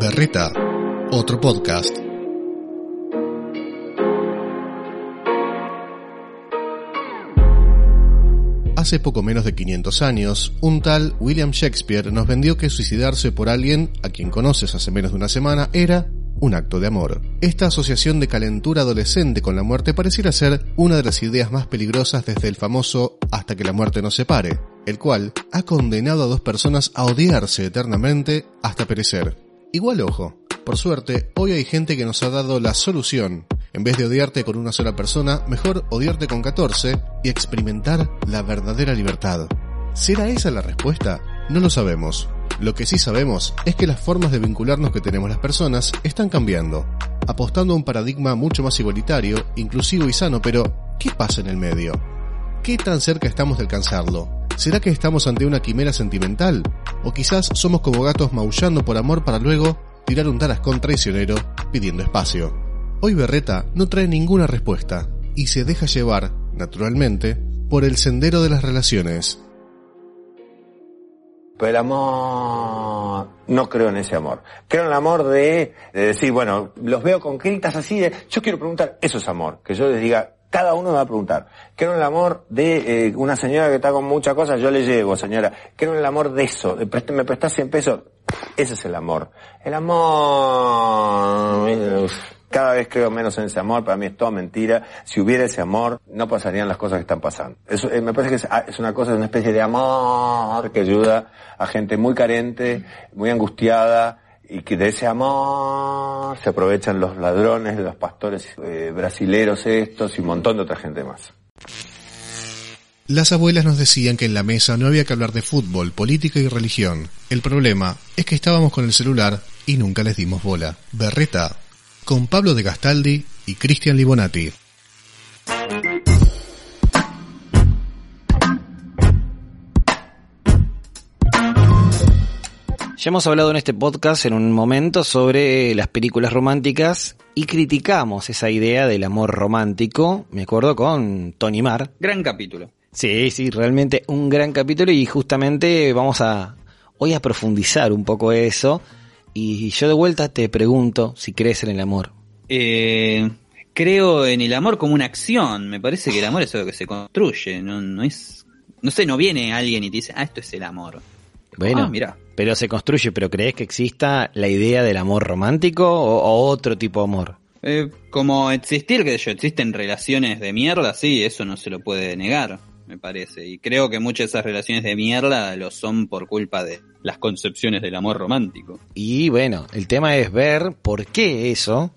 Berreta, otro podcast. Hace poco menos de 500 años, un tal William Shakespeare nos vendió que suicidarse por alguien a quien conoces hace menos de una semana era un acto de amor. Esta asociación de calentura adolescente con la muerte pareciera ser una de las ideas más peligrosas desde el famoso hasta que la muerte nos separe, el cual ha condenado a dos personas a odiarse eternamente hasta perecer. Igual ojo, por suerte, hoy hay gente que nos ha dado la solución. En vez de odiarte con una sola persona, mejor odiarte con 14 y experimentar la verdadera libertad. ¿Será esa la respuesta? No lo sabemos. Lo que sí sabemos es que las formas de vincularnos que tenemos las personas están cambiando, apostando a un paradigma mucho más igualitario, inclusivo y sano, pero ¿qué pasa en el medio? ¿Qué tan cerca estamos de alcanzarlo? ¿Será que estamos ante una quimera sentimental? ¿O quizás somos como gatos maullando por amor para luego tirar un tarascón traicionero pidiendo espacio. Hoy Berreta no trae ninguna respuesta y se deja llevar, naturalmente, por el sendero de las relaciones. Pero el amor, no creo en ese amor. Creo en el amor de, de, decir, bueno, los veo con gritas así de, yo quiero preguntar, eso es amor. Que yo les diga, cada uno me va a preguntar. En el amor de eh, una señora que está con muchas cosas, yo le llevo, señora. En el amor de eso. Me prestás 100 pesos, ese es el amor. El amor... Cada vez creo menos en ese amor, para mí es todo mentira. Si hubiera ese amor, no pasarían las cosas que están pasando. Eso, eh, me parece que es, ah, es, una cosa, es una especie de amor que ayuda a gente muy carente, muy angustiada, y que de ese amor se aprovechan los ladrones, los pastores eh, brasileros estos y un montón de otra gente más. Las abuelas nos decían que en la mesa no había que hablar de fútbol, política y religión. El problema es que estábamos con el celular y nunca les dimos bola. Berreta, con Pablo de Gastaldi y Cristian Libonati. Ya hemos hablado en este podcast en un momento sobre las películas románticas y criticamos esa idea del amor romántico, me acuerdo con Tony Mar. Gran capítulo. Sí, sí, realmente un gran capítulo y justamente vamos a hoy a profundizar un poco eso. Y yo de vuelta te pregunto si crees en el amor. Eh, creo en el amor como una acción. Me parece que el amor es algo que se construye. No, no es, no sé, no viene alguien y te dice, ah, esto es el amor. Bueno, ah, mira. Pero se construye, pero ¿crees que exista la idea del amor romántico o, o otro tipo de amor? Eh, como existir, que yo, existen relaciones de mierda, sí, eso no se lo puede negar me parece. Y creo que muchas de esas relaciones de mierda lo son por culpa de las concepciones del amor romántico. Y bueno, el tema es ver por qué eso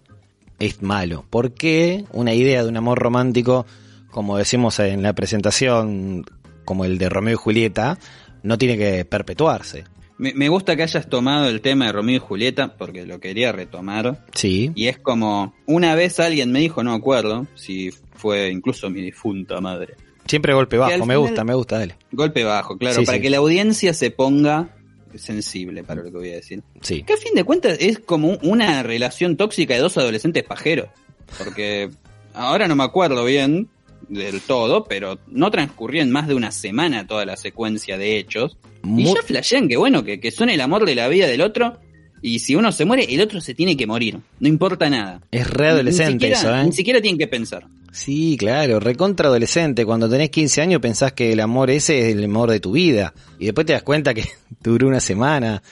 es malo. ¿Por qué una idea de un amor romántico, como decimos en la presentación, como el de Romeo y Julieta, no tiene que perpetuarse? Me, gusta que hayas tomado el tema de Romeo y Julieta porque lo quería retomar. Sí. Y es como, una vez alguien me dijo, no acuerdo, si fue incluso mi difunta madre, Siempre golpe bajo, me gusta, me gusta, dale. Golpe bajo, claro, para que la audiencia se ponga sensible para lo que voy a decir. Sí. Que a fin de cuentas es como una relación tóxica de dos adolescentes pajeros. Porque ahora no me acuerdo bien del todo, pero no transcurrió en más de una semana toda la secuencia de hechos. Y ya flashean que bueno, que, que son el amor de la vida del otro y si uno se muere, el otro se tiene que morir. No importa nada. Es readolescente eso, ¿eh? Ni siquiera tienen que pensar. Sí, claro, recontra adolescente. Cuando tenés 15 años pensás que el amor ese es el amor de tu vida. Y después te das cuenta que duró una semana,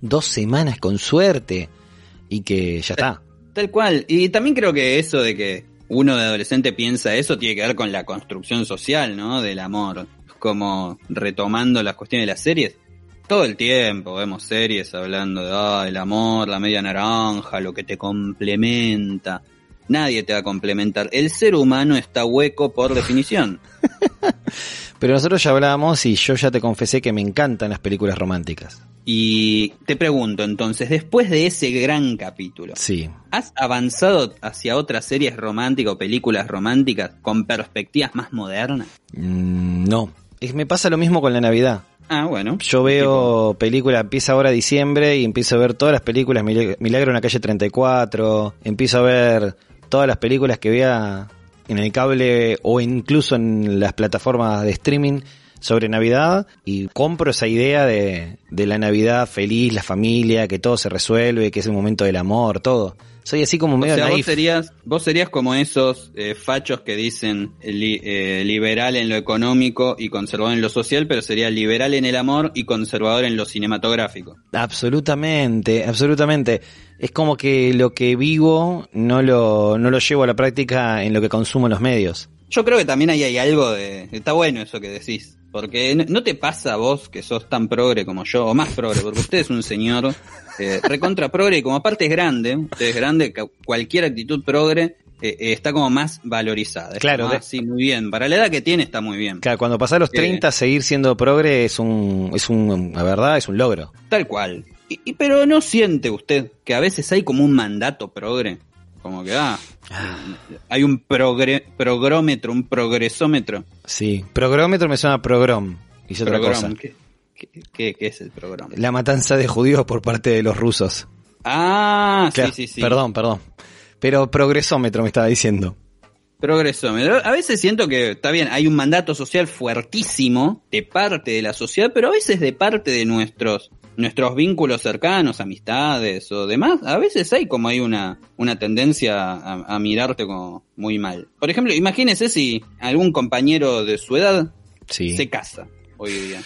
dos semanas con suerte. Y que ya está. Tal cual. Y también creo que eso de que uno de adolescente piensa eso tiene que ver con la construcción social, ¿no? Del amor. Como retomando las cuestiones de las series todo el tiempo vemos series hablando de ah, el amor, la media naranja, lo que te complementa. Nadie te va a complementar. El ser humano está hueco por definición. Pero nosotros ya hablamos y yo ya te confesé que me encantan las películas románticas. Y te pregunto entonces, después de ese gran capítulo, sí. ¿has avanzado hacia otras series románticas o películas románticas con perspectivas más modernas? Mm, no. me pasa lo mismo con la Navidad. Ah, bueno. Yo veo películas, empieza ahora diciembre y empiezo a ver todas las películas, Milagro en la calle 34, empiezo a ver todas las películas que vea en el cable o incluso en las plataformas de streaming, sobre Navidad y compro esa idea de, de la Navidad feliz, la familia, que todo se resuelve, que es el momento del amor, todo. Soy así como O medio sea, vos serías, vos serías como esos eh, fachos que dicen eh, li- eh, liberal en lo económico y conservador en lo social, pero sería liberal en el amor y conservador en lo cinematográfico. Absolutamente, absolutamente. Es como que lo que vivo no lo, no lo llevo a la práctica en lo que consumo en los medios. Yo creo que también ahí hay algo de... Está bueno eso que decís. Porque no- te pasa a vos que sos tan progre como yo, o más progre, porque usted es un señor eh, recontra progre y como aparte es grande, usted es grande, cualquier actitud progre eh, eh, está como más valorizada. Es Claro, como, de- sí, muy bien. Para la edad que tiene está muy bien. Claro, cuando pasás los Eh. 30, seguir siendo progre es un, es un, la verdad, es un logro. Tal cual. Y, y- pero no siente usted que a veces hay como un mandato progre. Como que, ah, hay un progre, progrómetro, un progresómetro. Sí, progrómetro me suena progrom. Y es otra Progrom. cosa. ¿Qué, qué, qué- qué es el programa? La matanza de judíos por parte de los rusos. Ah, Claro, sí, sí, sí. Perdón, perdón. Pero progresómetro me estaba diciendo. Progresómetro. A veces siento que, está bien, hay un mandato social fuertísimo de parte de la sociedad, pero a veces de parte de nuestros nuestros vínculos cercanos, amistades o demás, a veces hay como hay una, una tendencia a, a mirarte como muy mal. Por ejemplo, imagínese si algún compañero de su edad Sí. se casa hoy día.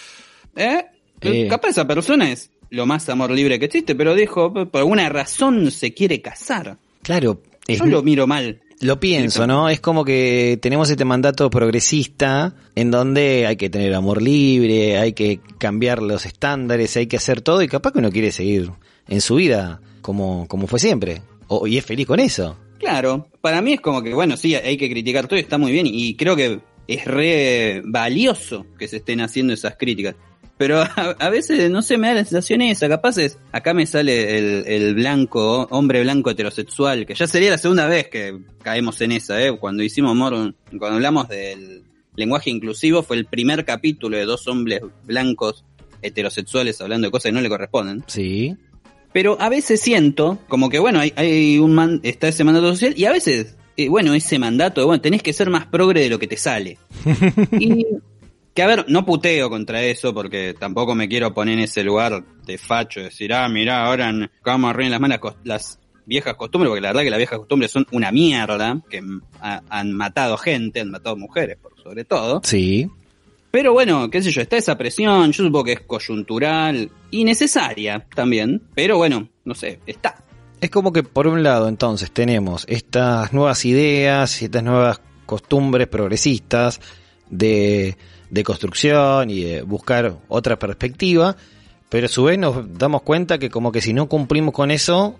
¿Eh? Eh. Capaz esa persona es lo más amor libre que existe, pero dijo, por alguna razón se quiere casar. Claro, es- Yo lo miro mal. Lo pienso, ¿no? Es como que tenemos este mandato progresista en donde hay que tener amor libre, hay que cambiar los estándares, hay que hacer todo y capaz que uno quiere seguir en su vida como, como fue siempre. O, y es feliz con eso. Claro, para mí es como que, bueno, sí, hay que criticar todo y está muy bien y creo que es re valioso que se estén haciendo esas críticas. Pero a, a veces, no sé, me da la sensación esa, capaz es, acá me sale el, el blanco, hombre blanco heterosexual, que ya sería la segunda vez que caemos en esa, ¿eh? Cuando hicimos amor, cuando hablamos del lenguaje inclusivo, fue el primer capítulo de dos hombres blancos heterosexuales hablando de cosas que no le corresponden. Sí. Pero a veces siento como que, bueno, hay, hay un man- está ese mandato social y a veces, eh, bueno, ese mandato de, bueno, tenés que ser más progre de lo que te sale. y que, a ver, no puteo contra eso porque tampoco me quiero poner en ese lugar de facho, de decir, ah, mirá, ahora vamos a arruinar las malas las viejas costumbres, porque la verdad que las viejas costumbres son una mierda, que ha- han matado gente, han matado mujeres, por sobre todo. Sí. Pero bueno, qué sé yo, está esa presión, yo supongo que es coyuntural y necesaria también, pero bueno, no sé, está. Es como que por un lado entonces tenemos estas nuevas ideas y estas nuevas costumbres progresistas de, de construcción y de buscar otra perspectiva, pero a su vez nos damos cuenta que como que si no cumplimos con eso,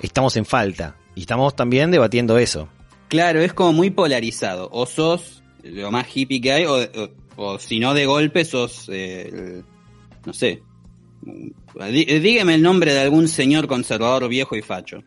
estamos en falta. Y estamos también debatiendo eso. Claro, es como muy polarizado, o sos lo más hippie que hay, o, o- o si no de golpe sos, eh, no sé, Dí- dígame el nombre de algún señor conservador viejo y facho.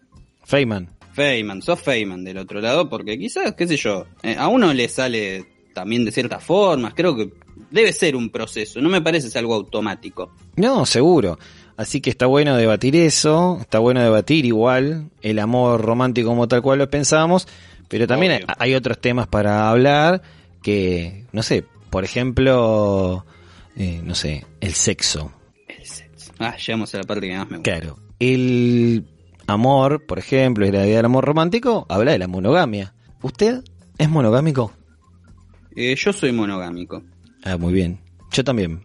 Feynman. Feynman, sos Feynman del otro lado, porque quizás, qué sé yo, eh, a uno le sale también de ciertas formas, creo que debe ser un proceso, no me parece es algo automático. No, seguro. Así que está bueno debatir eso, está bueno debatir igual el amor romántico como tal cual lo pensábamos, pero también hay, Obvio. hay otros temas para hablar que, no sé, por ejemplo, eh, no sé, el sexo. El sexo. Ah, llegamos a la parte que más me gusta. Claro. El amor, por ejemplo, y la idea del amor romántico, habla de la monogamia. ¿Usted es monogámico? Eh, yo soy monogámico, Ah, muy bien. Yo también.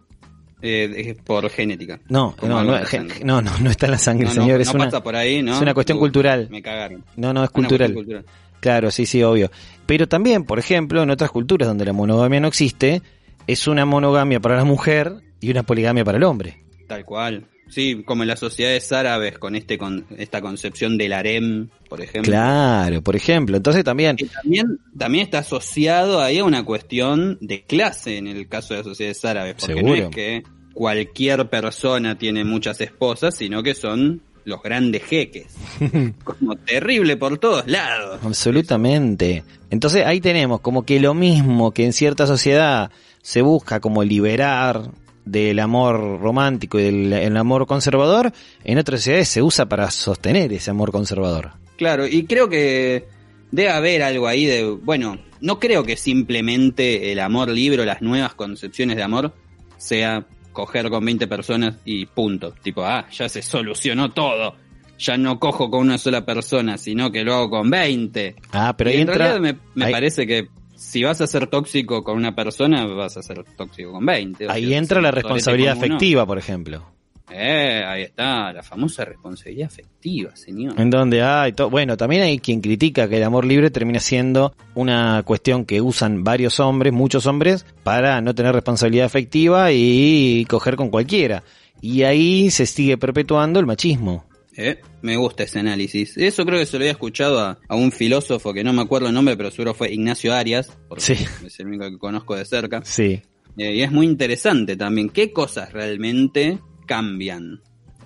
eh, es por genética. No, no, no, no, no, no está en la sangre, señor. no es, una, pasa por ahí, ¿no? es una cuestión cultural. Me cagaron. No, no, es cultural. Claro, sí, sí, obvio. Pero también, por ejemplo, en otras culturas donde la monogamia no existe, es una monogamia para la mujer y una poligamia para el hombre. Tal cual. Sí, como en las sociedades árabes con este con esta concepción del harem, por ejemplo. Claro, por ejemplo. Entonces también, también, también está asociado ahí a una cuestión de clase en el caso de las sociedades árabes. Porque no Seguro. es que cualquier persona tiene muchas esposas, sino que son los grandes jeques. Como terrible por todos lados. absolutamente. Entonces ahí tenemos como que lo mismo que en cierta sociedad se busca como liberar del amor romántico y del el amor conservador, en otras sociedades se usa para sostener ese amor conservador. Claro, y creo que debe haber algo ahí de, bueno, no creo que simplemente el amor libre o las nuevas concepciones de amor sea coger con 20 personas y punto. Tipo, ah, ya se solucionó todo. Ya no cojo con una sola persona, sino que lo hago con 20. Ah, pero Y ahí en entra. realidad me, me ahí- parece que si vas a ser tóxico con una persona, vas a ser tóxico con 20. O Ahí sea, entra la responsabilidad afectiva, por ejemplo. Eh, ahí está, la famosa responsabilidad afectiva, señor. En donde hay to- bueno, también hay quien critica que el amor libre termina siendo una cuestión que usan varios hombres, muchos hombres, para no tener responsabilidad afectiva y coger con cualquiera. Y ahí se sigue perpetuando el machismo. Eh, me gusta ese análisis. Eso creo que se lo había escuchado a, a un filósofo que no me acuerdo el nombre, pero seguro fue Ignacio Arias, porque Sí. es el único que conozco de cerca. Sí. Eh, y es muy interesante también. ¿Qué cosas realmente cambian?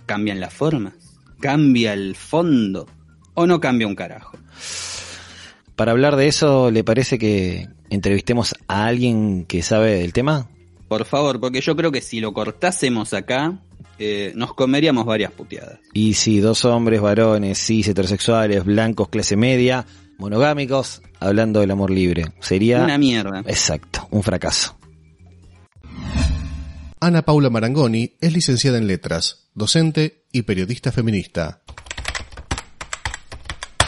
¿Cambian las formas? ¿Cambia el fondo? ¿O no cambia un carajo? Para hablar de eso, ¿le parece que entrevistemos a alguien que sabe del tema? Por favor, porque yo creo que si lo cortásemos acá, eh, nos comeríamos varias puteadas. Y si dos hombres, varones, cis, heterosexuales, blancos, clase media, monogámicos, hablando del amor libre, sería... Una mierda. Exacto, un fracaso. Ana Paula Marangoni es licenciada en letras, docente y periodista feminista.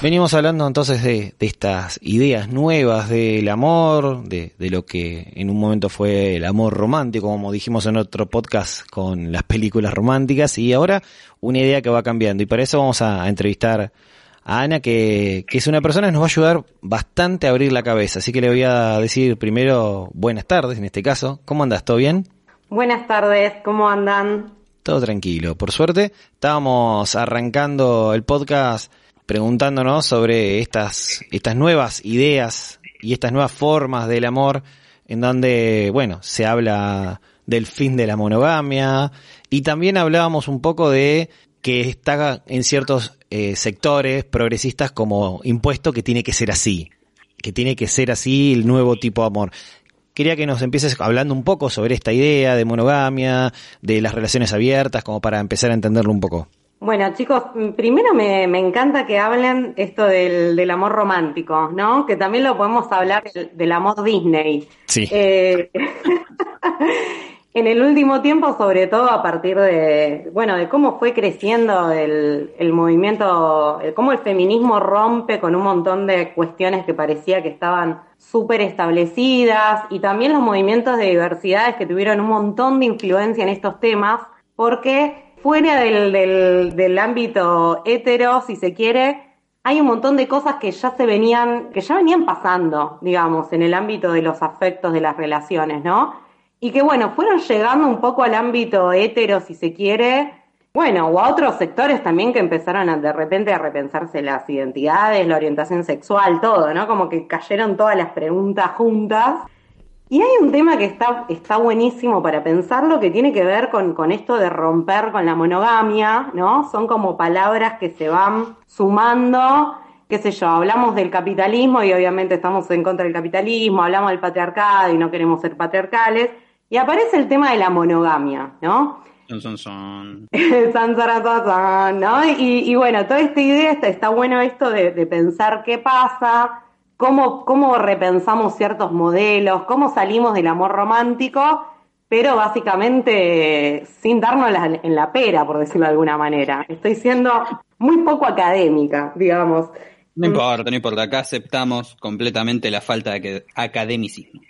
Venimos hablando entonces de, de estas ideas nuevas del amor, de, de lo que en un momento fue el amor romántico, como dijimos en otro podcast con las películas románticas, y ahora una idea que va cambiando. Y para eso vamos a, a entrevistar a Ana, que, que es una persona que nos va a ayudar bastante a abrir la cabeza. Así que le voy a decir primero buenas tardes en este caso. ¿Cómo andas? ¿Todo bien? Buenas tardes, ¿cómo andan? Todo tranquilo. Por suerte, estábamos arrancando el podcast preguntándonos sobre estas, estas nuevas ideas y estas nuevas formas del amor en donde, bueno, se habla del fin de la monogamia y también hablábamos un poco de que está en ciertos eh, sectores progresistas como impuesto que tiene que ser así, que tiene que ser así el nuevo tipo de amor. Quería que nos empieces hablando un poco sobre esta idea de monogamia, de las relaciones abiertas, como para empezar a entenderlo un poco. Bueno, chicos, mm, primero me, me encanta que hablen esto del, del amor romántico, ¿no? Que también lo podemos hablar del, del amor Disney. Sí. Eh, en el último tiempo, sobre todo a partir de, bueno, de cómo fue creciendo el, el movimiento, el- cómo el feminismo rompe con un montón de cuestiones que parecía que estaban súper establecidas y también los movimientos de diversidades que tuvieron un montón de influencia en estos temas, porque fuera del, del, del ámbito hetero, si se quiere, hay un montón de cosas que ya se venían, que ya venían pasando, digamos, en el ámbito de los afectos de las relaciones, ¿no? Y que bueno, fueron llegando un poco al ámbito hetero, si se quiere, bueno, o a otros sectores también que empezaron a, de repente a repensarse las identidades, la orientación sexual, todo, ¿no? Como que cayeron todas las preguntas juntas. Y hay un tema que está, está buenísimo para pensarlo, que tiene que ver con, con esto de romper con la monogamia, ¿no? Son como palabras que se van sumando, qué sé yo, hablamos del capitalismo y obviamente estamos en contra del capitalismo, hablamos del patriarcado y no queremos ser patriarcales, y aparece el tema de la monogamia, ¿no? Son, son, ¿no? Y, y bueno, toda esta idea, está, está bueno esto de, de pensar qué pasa, cómo, cómo repensamos ciertos modelos, cómo salimos del amor romántico, pero básicamente sin darnos la- en la pera, por decirlo de alguna manera. Estoy siendo muy poco académica, digamos. No importa, no importa. Acá aceptamos completamente la falta de academicismo.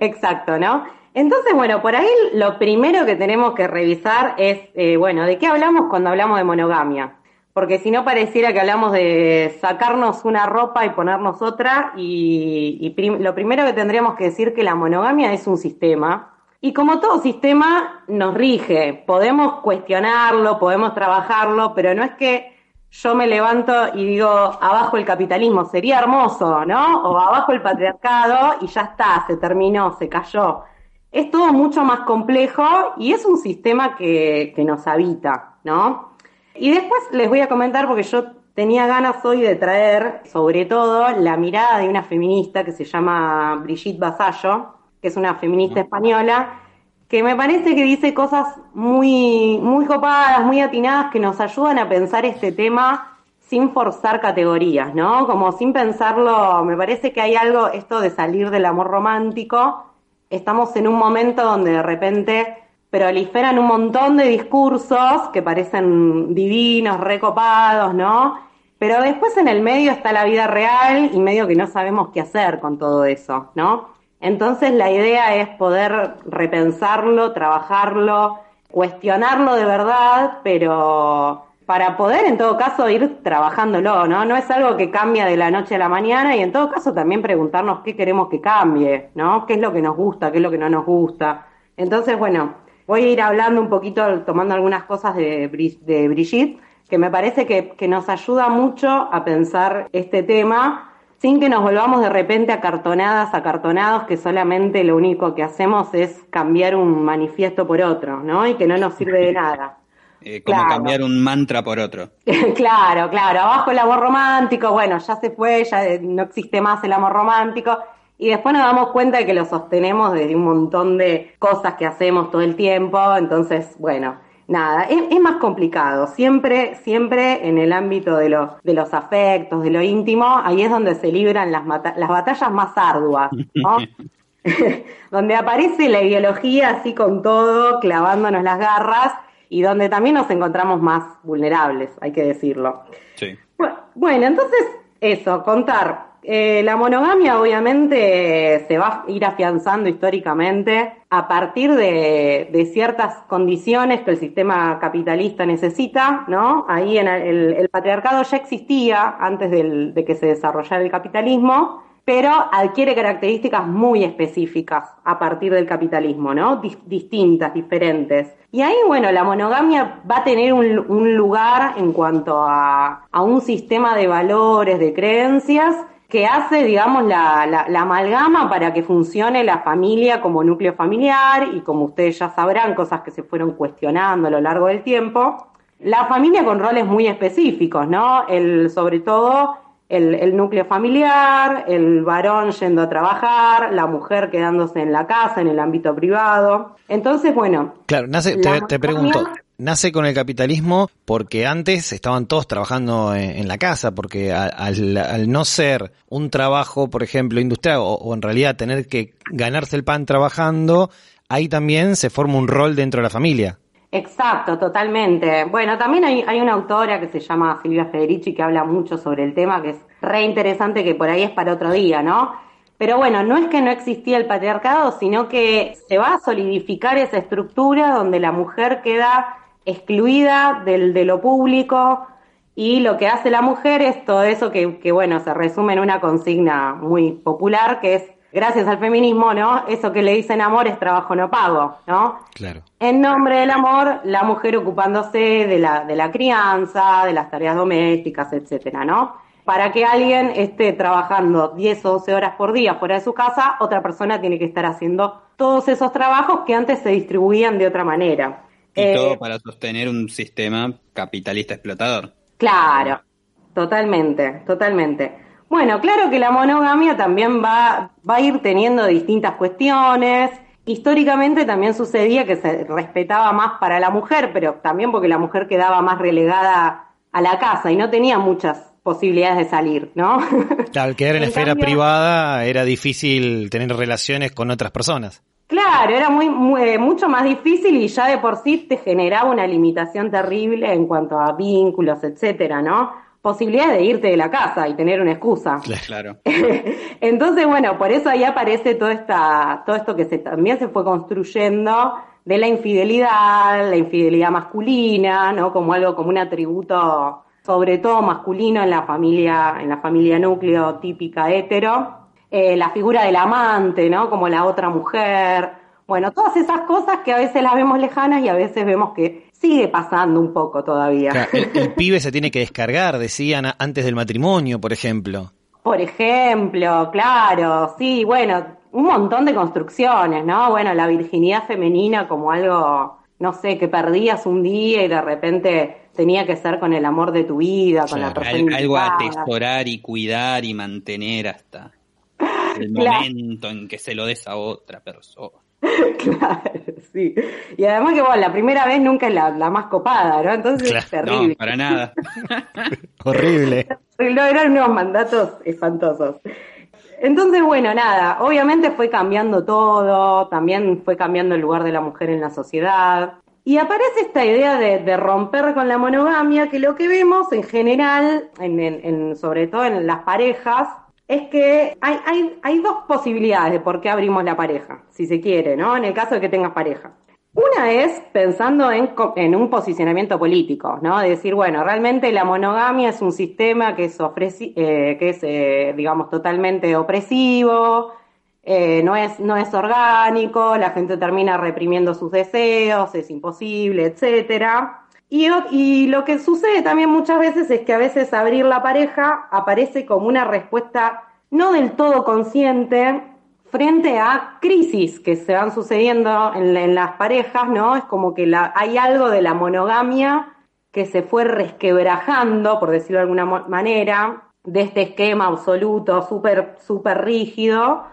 Exacto, ¿no? Entonces, bueno, por ahí lo primero que tenemos que revisar es, eh, bueno, ¿de qué hablamos cuando hablamos de monogamia? Porque si no pareciera que hablamos de sacarnos una ropa y ponernos otra, y, lo primero que tendríamos que decir que la monogamia es un sistema, y como todo sistema nos rige, podemos cuestionarlo, podemos trabajarlo, pero no es que yo me levanto y digo, abajo el capitalismo, sería hermoso, ¿no? O abajo el patriarcado y ya está, se terminó, se cayó. Es todo mucho más complejo y es un sistema que, que nos habita, ¿no? Y después les voy a comentar, porque yo tenía ganas hoy de traer, sobre todo, la mirada de una feminista que se llama Brigitte Basallo, que es una feminista española, que me parece que dice cosas muy, muy copadas, muy atinadas, que nos ayudan a pensar este tema sin forzar categorías, ¿no? Como sin pensarlo, me parece que hay algo, esto de salir del amor romántico, estamos en un momento donde de repente proliferan un montón de discursos que parecen divinos, recopados, ¿no? Pero después en el medio está la vida real y medio que no sabemos qué hacer con todo eso, ¿no? Entonces la idea es poder repensarlo, trabajarlo, cuestionarlo de verdad, pero para poder en todo caso ir trabajándolo, ¿no? No es algo que cambia de la noche a la mañana y en todo caso también preguntarnos qué queremos que cambie, ¿no? ¿Qué es lo que nos gusta, qué es lo que no nos gusta? Entonces, bueno, voy a ir hablando un poquito, tomando algunas cosas de, de Brigitte, que me parece que, que nos ayuda mucho a pensar este tema sin que nos volvamos de repente acartonadas, acartonados, que solamente lo único que hacemos es cambiar un manifiesto por otro, ¿no? Y que no nos sirve de nada. Eh, como cambiar un mantra por otro. claro, claro. Abajo el amor romántico, bueno, ya se fue, ya no existe más el amor romántico. Y después nos damos cuenta de que lo sostenemos desde un montón de cosas que hacemos todo el tiempo. Entonces, bueno, nada, es, más complicado. Siempre, siempre en el ámbito de los, de los afectos, de lo íntimo, ahí es donde se libran las, las batallas más arduas, ¿no? donde aparece la ideología así con todo, clavándonos las garras y donde también nos encontramos más vulnerables, hay que decirlo. Sí. Bueno, entonces eso, contar. Eh, la monogamia obviamente se va a ir afianzando históricamente a partir de, ciertas condiciones que el sistema capitalista necesita, ¿no? Ahí en el, patriarcado ya existía antes de que se desarrollara el capitalismo, pero adquiere características muy específicas a partir del capitalismo, ¿no? distintas, diferentes. Y ahí, bueno, la monogamia va a tener un, lugar en cuanto a, un sistema de valores, de creencias, que hace, digamos, la, la, amalgama para que funcione la familia como núcleo familiar y como ustedes ya sabrán, cosas que se fueron cuestionando a lo largo del tiempo. La familia con roles muy específicos, ¿no? El, sobre todo el, núcleo familiar, el varón yendo a trabajar, la mujer quedándose en la casa, en el ámbito privado. Entonces, bueno. Claro, nace, te, pregunto, nace con el capitalismo porque antes estaban todos trabajando en, la casa, porque al, no ser un trabajo, por ejemplo, industrial, o en realidad tener que ganarse el pan trabajando, ahí también se forma un rol dentro de la familia. Exacto, totalmente. Bueno, también hay, hay, una autora que se llama Silvia Federici que habla mucho sobre el tema, que es re interesante, que por ahí es para otro día, ¿no? Pero bueno, no es que no existía el patriarcado, sino que se va a solidificar esa estructura donde la mujer queda excluida del, de lo público y lo que hace la mujer es todo eso que, que, bueno, se resume en una consigna muy popular, que es gracias al feminismo, ¿no? Eso que le dicen amor es trabajo no pago, ¿no? Claro. En nombre del amor, la mujer ocupándose de la, de la crianza, de las tareas domésticas, etcétera, ¿no? Para que alguien esté trabajando 10 o 12 horas por día fuera de su casa, otra persona tiene que estar haciendo todos esos trabajos que antes se distribuían de otra manera. Y todo eh, para sostener un sistema capitalista explotador. Claro, totalmente, totalmente. Bueno, claro que la monogamia también va, va a ir teniendo distintas cuestiones. Históricamente también sucedía que se respetaba más para la mujer, pero también porque la mujer quedaba más relegada a la casa y no tenía muchas posibilidades de salir, ¿no? Claro, al quedar en, la esfera privada era difícil tener relaciones con otras personas. Claro, era muy, eh, mucho más difícil y ya de por sí te generaba una limitación terrible en cuanto a vínculos, etcétera, ¿no? posibilidad de irte de la casa y tener una excusa. Claro. Entonces, bueno, por eso ahí aparece todo, esta, todo esto que se, también se fue construyendo de la infidelidad, la infidelidad masculina, ¿no? Como algo, como un atributo sobre todo masculino en la familia, en la familia núcleo típica hetero. Eh, la figura del amante, ¿no? Como la otra mujer. Bueno, todas esas cosas que a veces las vemos lejanas y a veces vemos que sigue pasando un poco todavía. el, pibe se tiene que descargar, decían antes del matrimonio, por ejemplo. Por ejemplo, claro, sí, bueno, un montón de construcciones, ¿no? Bueno, la virginidad femenina como algo, no sé, que perdías un día y de repente tenía que ser con el amor de tu vida, con la persona. Algo a atesorar y cuidar y mantener hasta el momento en que se lo des a otra persona. claro, sí. Y además que, bueno, la primera vez nunca es la, más copada, ¿no? Entonces es terrible. No, para nada. Horrible. eran unos mandatos espantosos. Entonces, bueno, nada, obviamente fue cambiando todo, también fue cambiando el lugar de la mujer en la sociedad. Y aparece esta idea de, romper con la monogamia, que lo que vemos en general, en, sobre todo en las parejas, es que hay, hay, dos posibilidades de por qué abrimos la pareja, si se quiere, ¿no? En el caso de que tengas pareja. Una es pensando en, en, un posicionamiento político, ¿no? De decir, bueno, realmente la monogamia es un sistema que es, eh, que es eh, digamos, totalmente opresivo, eh, no, es, no es orgánico, la gente termina reprimiendo sus deseos, es imposible, etcétera. Y, lo que sucede también muchas veces es que a veces abrir la pareja aparece como una respuesta no del todo consciente frente a crisis que se van sucediendo en, las parejas, ¿no? Es como que hay algo de la monogamia que se fue resquebrajando, por decirlo de alguna manera, de este esquema absoluto, súper, súper rígido,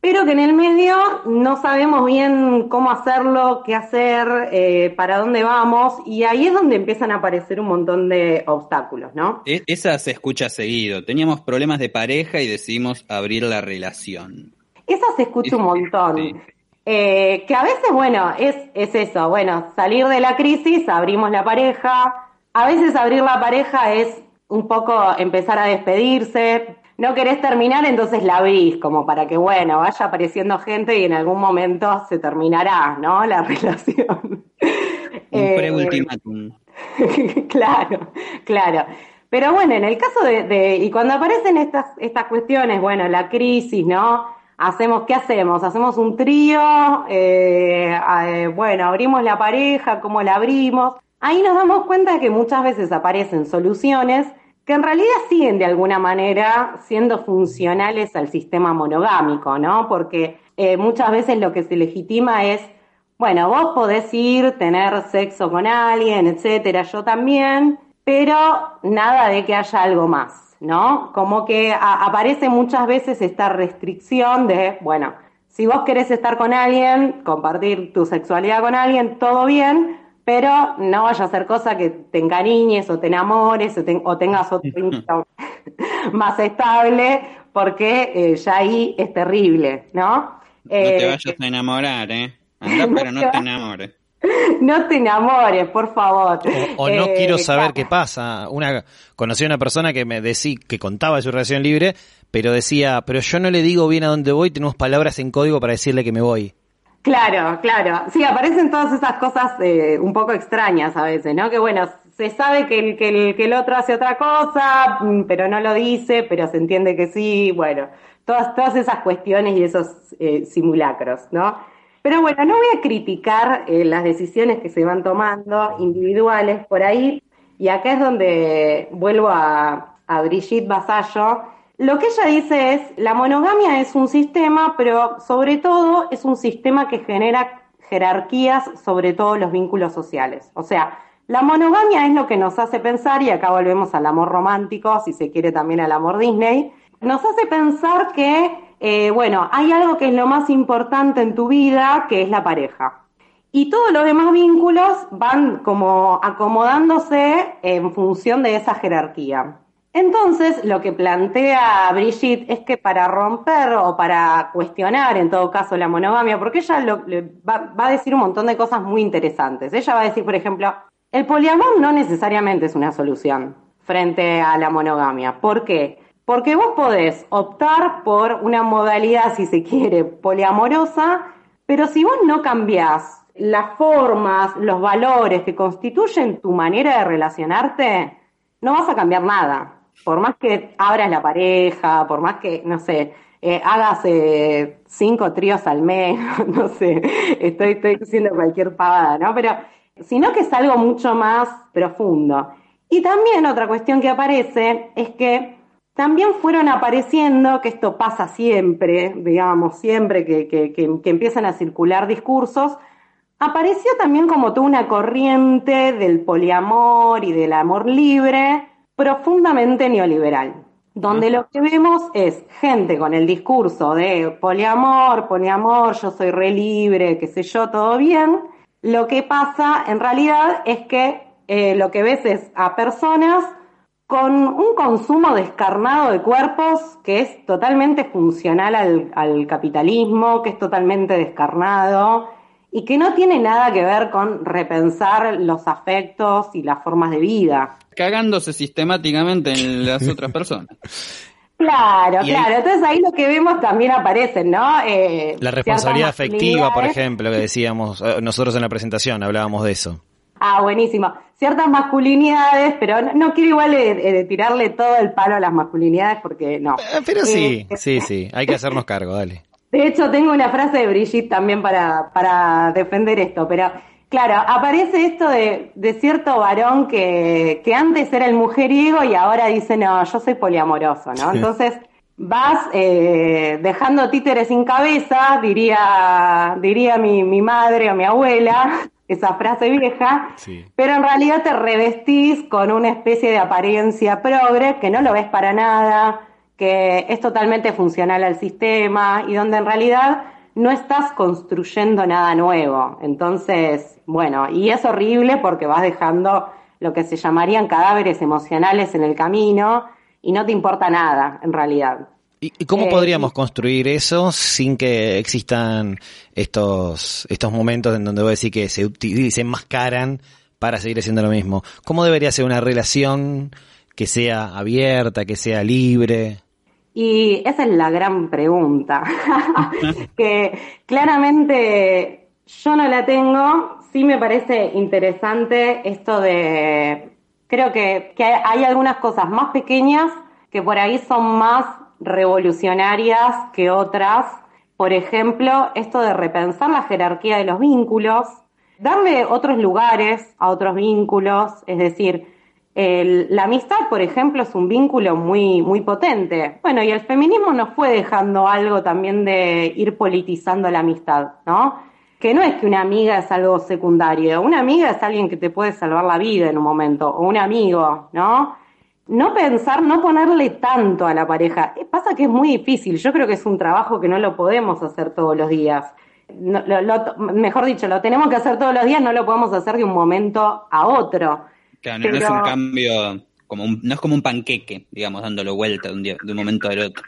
pero que en el medio no sabemos bien cómo hacerlo, qué hacer, eh, para dónde vamos, y ahí es donde empiezan a aparecer un montón de obstáculos, ¿no? E, esa se escucha seguido. Teníamos problemas de pareja y decidimos abrir la relación. Esa se escucha un montón. Eh, que a veces, bueno, es, es eso, bueno, salir de la crisis, abrimos la pareja. A veces abrir la pareja es un poco empezar a despedirse. No querés terminar, entonces la abrís, como para que, bueno, vaya apareciendo gente y en algún momento se terminará, ¿no? La relación. Un eh, claro, claro. Pero bueno, en el caso de, de, y cuando aparecen estas, estas cuestiones, bueno, la crisis, ¿no? hacemos, ¿qué hacemos? Hacemos un trío, eh, eh, bueno, abrimos la pareja, ¿cómo la abrimos? Ahí nos damos cuenta de que muchas veces aparecen soluciones que en realidad siguen de alguna manera siendo funcionales al sistema monogámico, ¿no? Porque eh, muchas veces lo que se legitima es, bueno, vos podés ir, tener sexo con alguien, etcétera, yo también, pero nada de que haya algo más. ¿no? Como que aparece muchas veces esta restricción de, bueno, si vos querés estar con alguien, compartir tu sexualidad con alguien, todo bien, pero no vaya a ser cosa que te encariñes o te enamores o, tengas otro más estable, porque eh, ya ahí es terrible, ¿no? no te eh, vayas a enamorar, ¿eh? Anda, pero no te enamores. No te enamores, por favor. O, no eh, quiero saber qué pasa. Una conocí a una persona que me decía que contaba de su relación libre, pero decía, pero yo no le digo bien a dónde voy, tenemos palabras en código para decirle que me voy. Claro, claro. Sí, aparecen todas esas cosas eh, un poco extrañas a veces, ¿no? Que bueno, se sabe que el, que, el, otro hace otra cosa, mm, pero no lo dice, pero se entiende que sí, bueno, todas, todas esas cuestiones y esos eh, simulacros, ¿no? Pero bueno, no voy a criticar eh, las decisiones que se van tomando individuales por ahí, y acá es donde vuelvo a, a Brigitte Basallo. Lo que ella dice es, la monogamia es un sistema, pero sobre todo es un sistema que genera jerarquías sobre todos los vínculos sociales. O sea, la monogamia es lo que nos hace pensar, y acá volvemos al amor romántico, si se quiere también al amor Disney, nos hace pensar que eh, bueno, hay algo que es lo más importante en tu vida, que es la pareja. Y todos los demás vínculos van como acomodándose en función de esa jerarquía. Entonces, lo que plantea Brigitte es que para romper o para cuestionar, en todo caso, la monogamia, porque ella va, va a decir un montón de cosas muy interesantes. Ella va a decir, por ejemplo, el poliamor no necesariamente es una solución frente a la monogamia. ¿Por qué? Porque vos podés optar por una modalidad, si se quiere, poliamorosa, pero si vos no cambiás las formas, los valores que constituyen tu manera de relacionarte, no vas a cambiar nada. Por más que abras la pareja, por más que, no sé, eh, hagas eh, cinco tríos al mes, no sé, estoy, estoy diciendo cualquier pavada, ¿no? Pero, sino que es algo mucho más profundo. Y también otra cuestión que aparece es que también fueron apareciendo, que esto pasa siempre, digamos, siempre que, que, empiezan a circular discursos, apareció también como toda una corriente del poliamor y del amor libre profundamente neoliberal, donde lo que vemos es gente con el discurso de poliamor, poliamor, yo soy re libre, qué sé yo, todo bien. Lo que pasa en realidad es que eh, lo que ves es a personas con un consumo descarnado de cuerpos que es totalmente funcional al, al capitalismo, que es totalmente descarnado y que no tiene nada que ver con repensar los afectos y las formas de vida. Cagándose sistemáticamente en las otras personas. Claro, Y claro. Entonces ahí lo que vemos también aparecen, ¿no? Eh, La responsabilidad afectiva, por ejemplo, que decíamos eh, nosotros en la presentación, hablábamos de eso. Ah, buenísimo. Ciertas masculinidades, pero no, no quiero igual eh, eh, tirarle todo el palo a las masculinidades porque no. Eh, Pero sí, Eh, sí, sí, hay que hacernos cargo, dale. De hecho, tengo una frase de Brigitte también para, para defender esto, pero claro, aparece esto de, de cierto varón que, que antes era el mujeriego y ahora dice, no, yo soy poliamoroso, ¿no? Entonces vas eh, dejando títeres sin cabeza, diría, diría mi, mi madre o mi abuela, esa frase vieja, Sí. pero en realidad te revestís con una especie de apariencia progre que no lo ves para nada, que es totalmente funcional al sistema y donde en realidad no estás construyendo nada nuevo. Entonces, bueno, y es horrible porque vas dejando lo que se llamarían cadáveres emocionales en el camino y no te importa nada, en realidad. ¿Y y cómo Eh, podríamos construir eso sin que existan estos, estos momentos en donde voy a decir que se, se enmascaran para seguir haciendo lo mismo? ¿Cómo debería ser una relación que sea abierta, que sea libre? Y esa es la gran pregunta, que claramente yo no la tengo, sí me parece interesante esto de, creo que, que hay algunas cosas más pequeñas que por ahí son más revolucionarias que otras. Por ejemplo, esto de repensar la jerarquía de los vínculos, darle otros lugares a otros vínculos, es decir, la amistad, por ejemplo, es un vínculo muy, muy potente. Bueno, y el feminismo nos fue dejando algo también de ir politizando la amistad, ¿no? Que no es que una amiga es algo secundario, una amiga es alguien que te puede salvar la vida en un momento, o un amigo, ¿no? No pensar, no ponerle tanto a la pareja. Eh, Pasa que es muy difícil, yo creo que es un trabajo que no lo podemos hacer todos los días. No- lo- mejor dicho, lo tenemos que hacer todos los días, no lo podemos hacer de un momento a otro. Claro, no es Pero- un cambio, como un- no es como un panqueque, digamos, dándolo vuelta de un, día- de un momento al otro.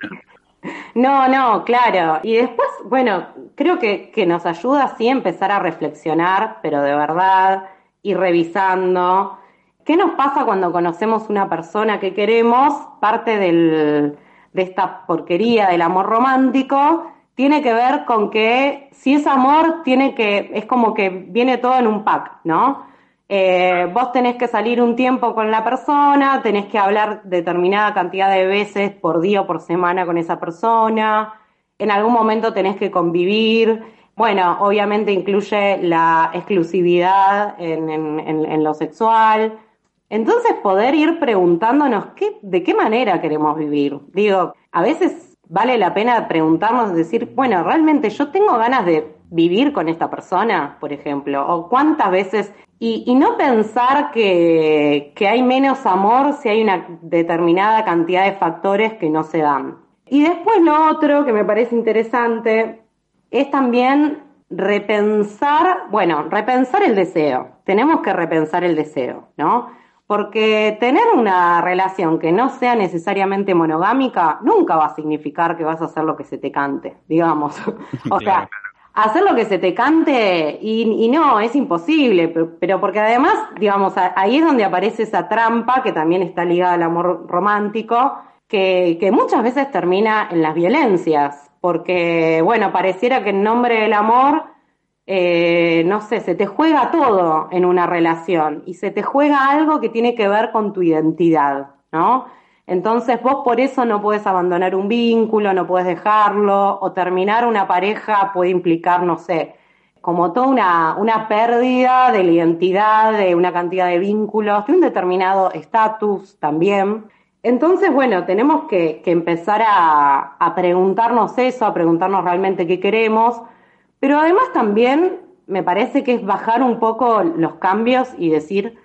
No, no, claro. Y después, bueno, creo que, que nos ayuda así a empezar a reflexionar, pero de verdad, y revisando. ¿Qué nos pasa cuando conocemos una persona que queremos? Parte del, de esta porquería del amor romántico tiene que ver con que si es amor, tiene que, es como que viene todo en un pack, ¿no? Eh, vos tenés que salir un tiempo con la persona, tenés que hablar determinada cantidad de veces por día o por semana con esa persona, en algún momento tenés que convivir. Bueno, obviamente incluye la exclusividad en, lo sexual. Entonces poder ir preguntándonos qué, de qué manera queremos vivir. Digo, a veces vale la pena preguntarnos, decir, bueno, realmente yo tengo ganas de vivir con esta persona, por ejemplo, o cuántas veces, y, no pensar que, que hay menos amor si hay una determinada cantidad de factores que no se dan. Y después lo otro que me parece interesante es también repensar, bueno, repensar el deseo. Tenemos que repensar el deseo, ¿no? Porque tener una relación que no sea necesariamente monogámica nunca va a significar que vas a hacer lo que se te cante, digamos. o sea. Hacer lo que se te cante y, no, es imposible, pero, porque además, digamos, ahí es donde aparece esa trampa que también está ligada al amor romántico, que, que muchas veces termina en las violencias, porque, bueno, pareciera que en nombre del amor, eh, no sé, se te juega todo en una relación y se te juega algo que tiene que ver con tu identidad, ¿no? Entonces vos por eso no puedes abandonar un vínculo, no puedes dejarlo, o terminar una pareja puede implicar, no sé, como toda una, una pérdida de la identidad, de una cantidad de vínculos, de un determinado estatus también. Entonces, bueno, tenemos que, empezar a, a preguntarnos eso, a preguntarnos realmente qué queremos, pero además también me parece que es bajar un poco los cambios y decir,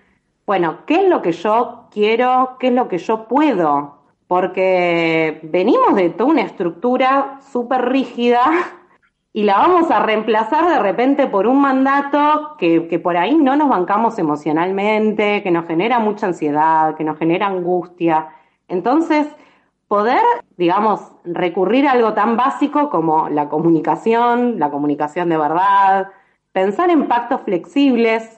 bueno, ¿qué es lo que yo quiero? ¿Qué es lo que yo puedo? Porque venimos de toda una estructura súper rígida y la vamos a reemplazar de repente por un mandato que, que, por ahí no nos bancamos emocionalmente, que nos genera mucha ansiedad, que nos genera angustia. Entonces, poder, digamos, recurrir a algo tan básico como la comunicación, la comunicación de verdad, pensar en pactos flexibles,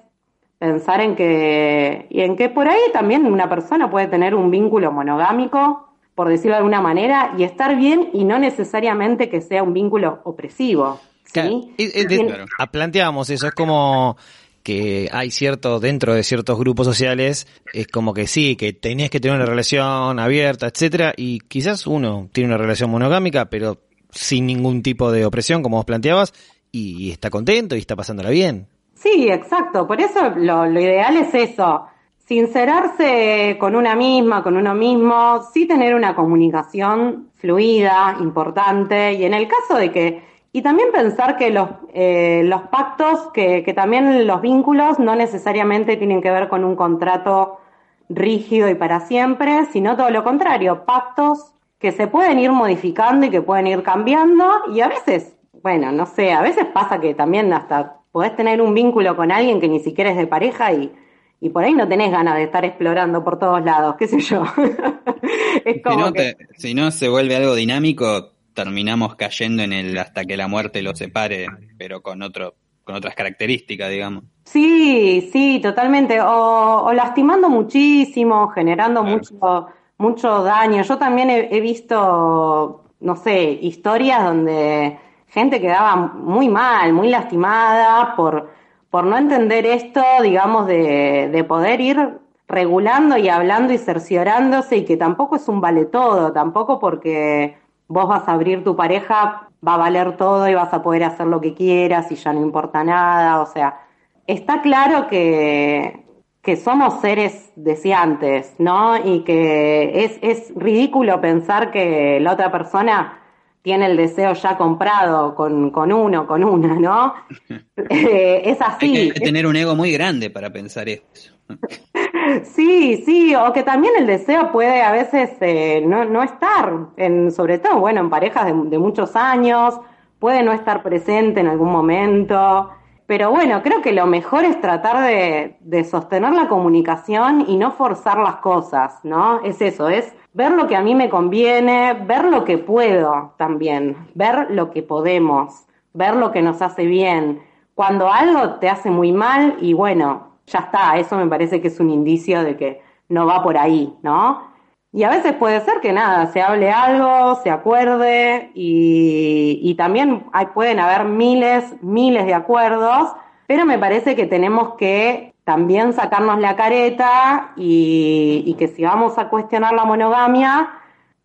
pensar en que, y en que por ahí también una persona puede tener un vínculo monogámico por decirlo de alguna manera, y estar bien y no necesariamente que sea un vínculo opresivo. ¿sí? Planteábamos eso, es como que hay cierto, dentro de ciertos grupos sociales, es como que sí, que tenés que tener una relación abierta, etcétera, y quizás uno tiene una relación monogámica, pero sin ningún tipo de opresión, como vos planteabas, y está contento y está pasándola bien. Sí, exacto, por eso lo, lo ideal es eso, sincerarse con una misma, con uno mismo, sí tener una comunicación fluida, importante, y en el caso de que, y también pensar que los, eh, los pactos, que, que también los vínculos no necesariamente tienen que ver con un contrato rígido y para siempre, sino todo lo contrario, pactos que se pueden ir modificando y que pueden ir cambiando, y a veces, bueno, no sé, a veces pasa que también hasta podés tener un vínculo con alguien que ni siquiera es de pareja y y por ahí no tenés ganas de estar explorando por todos lados, qué sé yo. si, no se vuelve algo dinámico, terminamos cayendo en el hasta que la muerte lo separe, pero con otro con otras características, digamos. Sí, sí, totalmente. O, lastimando muchísimo, generando mucho, mucho daño. Yo también he visto, no sé, historias donde gente quedaba muy mal, muy lastimada por por no entender esto, digamos, de, de poder ir regulando y hablando y cerciorándose y que tampoco es un vale todo, tampoco porque vos vas a abrir tu pareja, va a valer todo y vas a poder hacer lo que quieras y ya no importa nada, o sea, está claro que, que somos seres deseantes, ¿no? Y que es, es ridículo pensar que la otra persona tiene el deseo ya comprado con, con uno, con una, ¿no? Eh, es así. Hay que tener un ego muy grande para pensar eso. sí, sí, o que también el deseo puede a veces eh, no, no, estar, en, sobre todo, bueno, en parejas de, muchos años, puede no estar presente en algún momento. Pero bueno, creo que lo mejor es tratar de, sostener la comunicación y no forzar las cosas, ¿no? Es eso, es ver lo que a mí me conviene, ver lo que puedo también, ver lo que podemos, ver lo que nos hace bien. Cuando algo te hace muy mal y bueno, ya está, eso me parece que es un indicio de que no va por ahí, ¿no? Y a veces puede ser que nada, se hable algo, se acuerde y, también hay, pueden haber miles, miles de acuerdos, pero me parece que tenemos que también sacarnos la careta y, que si vamos a cuestionar la monogamia,